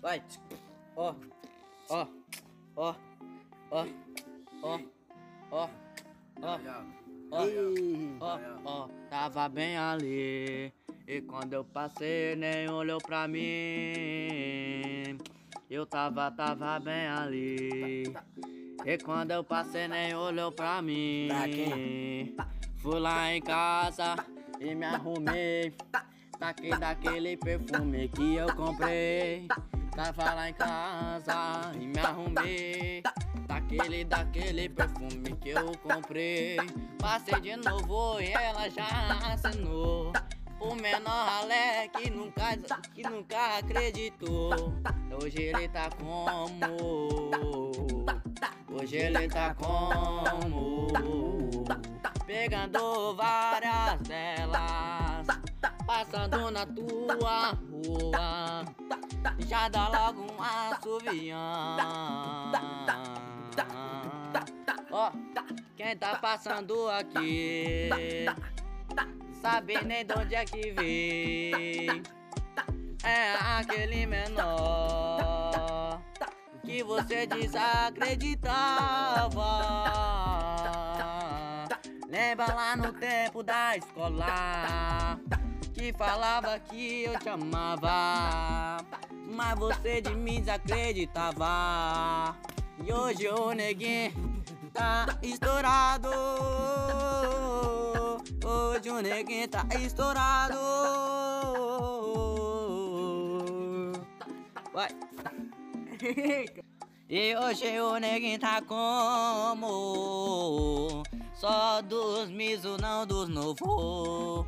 Vai. Ó. Ó. Ó. Ó. Ó. Ó. Ó. Ó. Ó. Tava bem ali. E quando eu passei, nem olhou pra mim. Eu tava, tava bem ali. E quando eu passei, nem olhou pra mim. Fui lá em casa e me arrumei. Taquei daquele perfume que eu comprei. Tava lá em casa e me arrumei. Daquele, daquele perfume que eu comprei. Passei de novo e ela já assinou. O menor ralé que nunca, que nunca acreditou. Hoje ele tá como? Hoje ele tá como? Pegando várias delas. Passando na tua rua. Já dá logo um assovião. Ó, quem tá passando aqui? Sabe nem de onde é que vem. É aquele menor que você desacreditava. Lembra lá no tempo da escola que falava que eu te amava, mas você de mim desacreditava. E hoje o neguinho tá estourado. Hoje o neguinho tá estourado. Vai. E hoje o neguinho tá como? Só dos miso, não dos novo.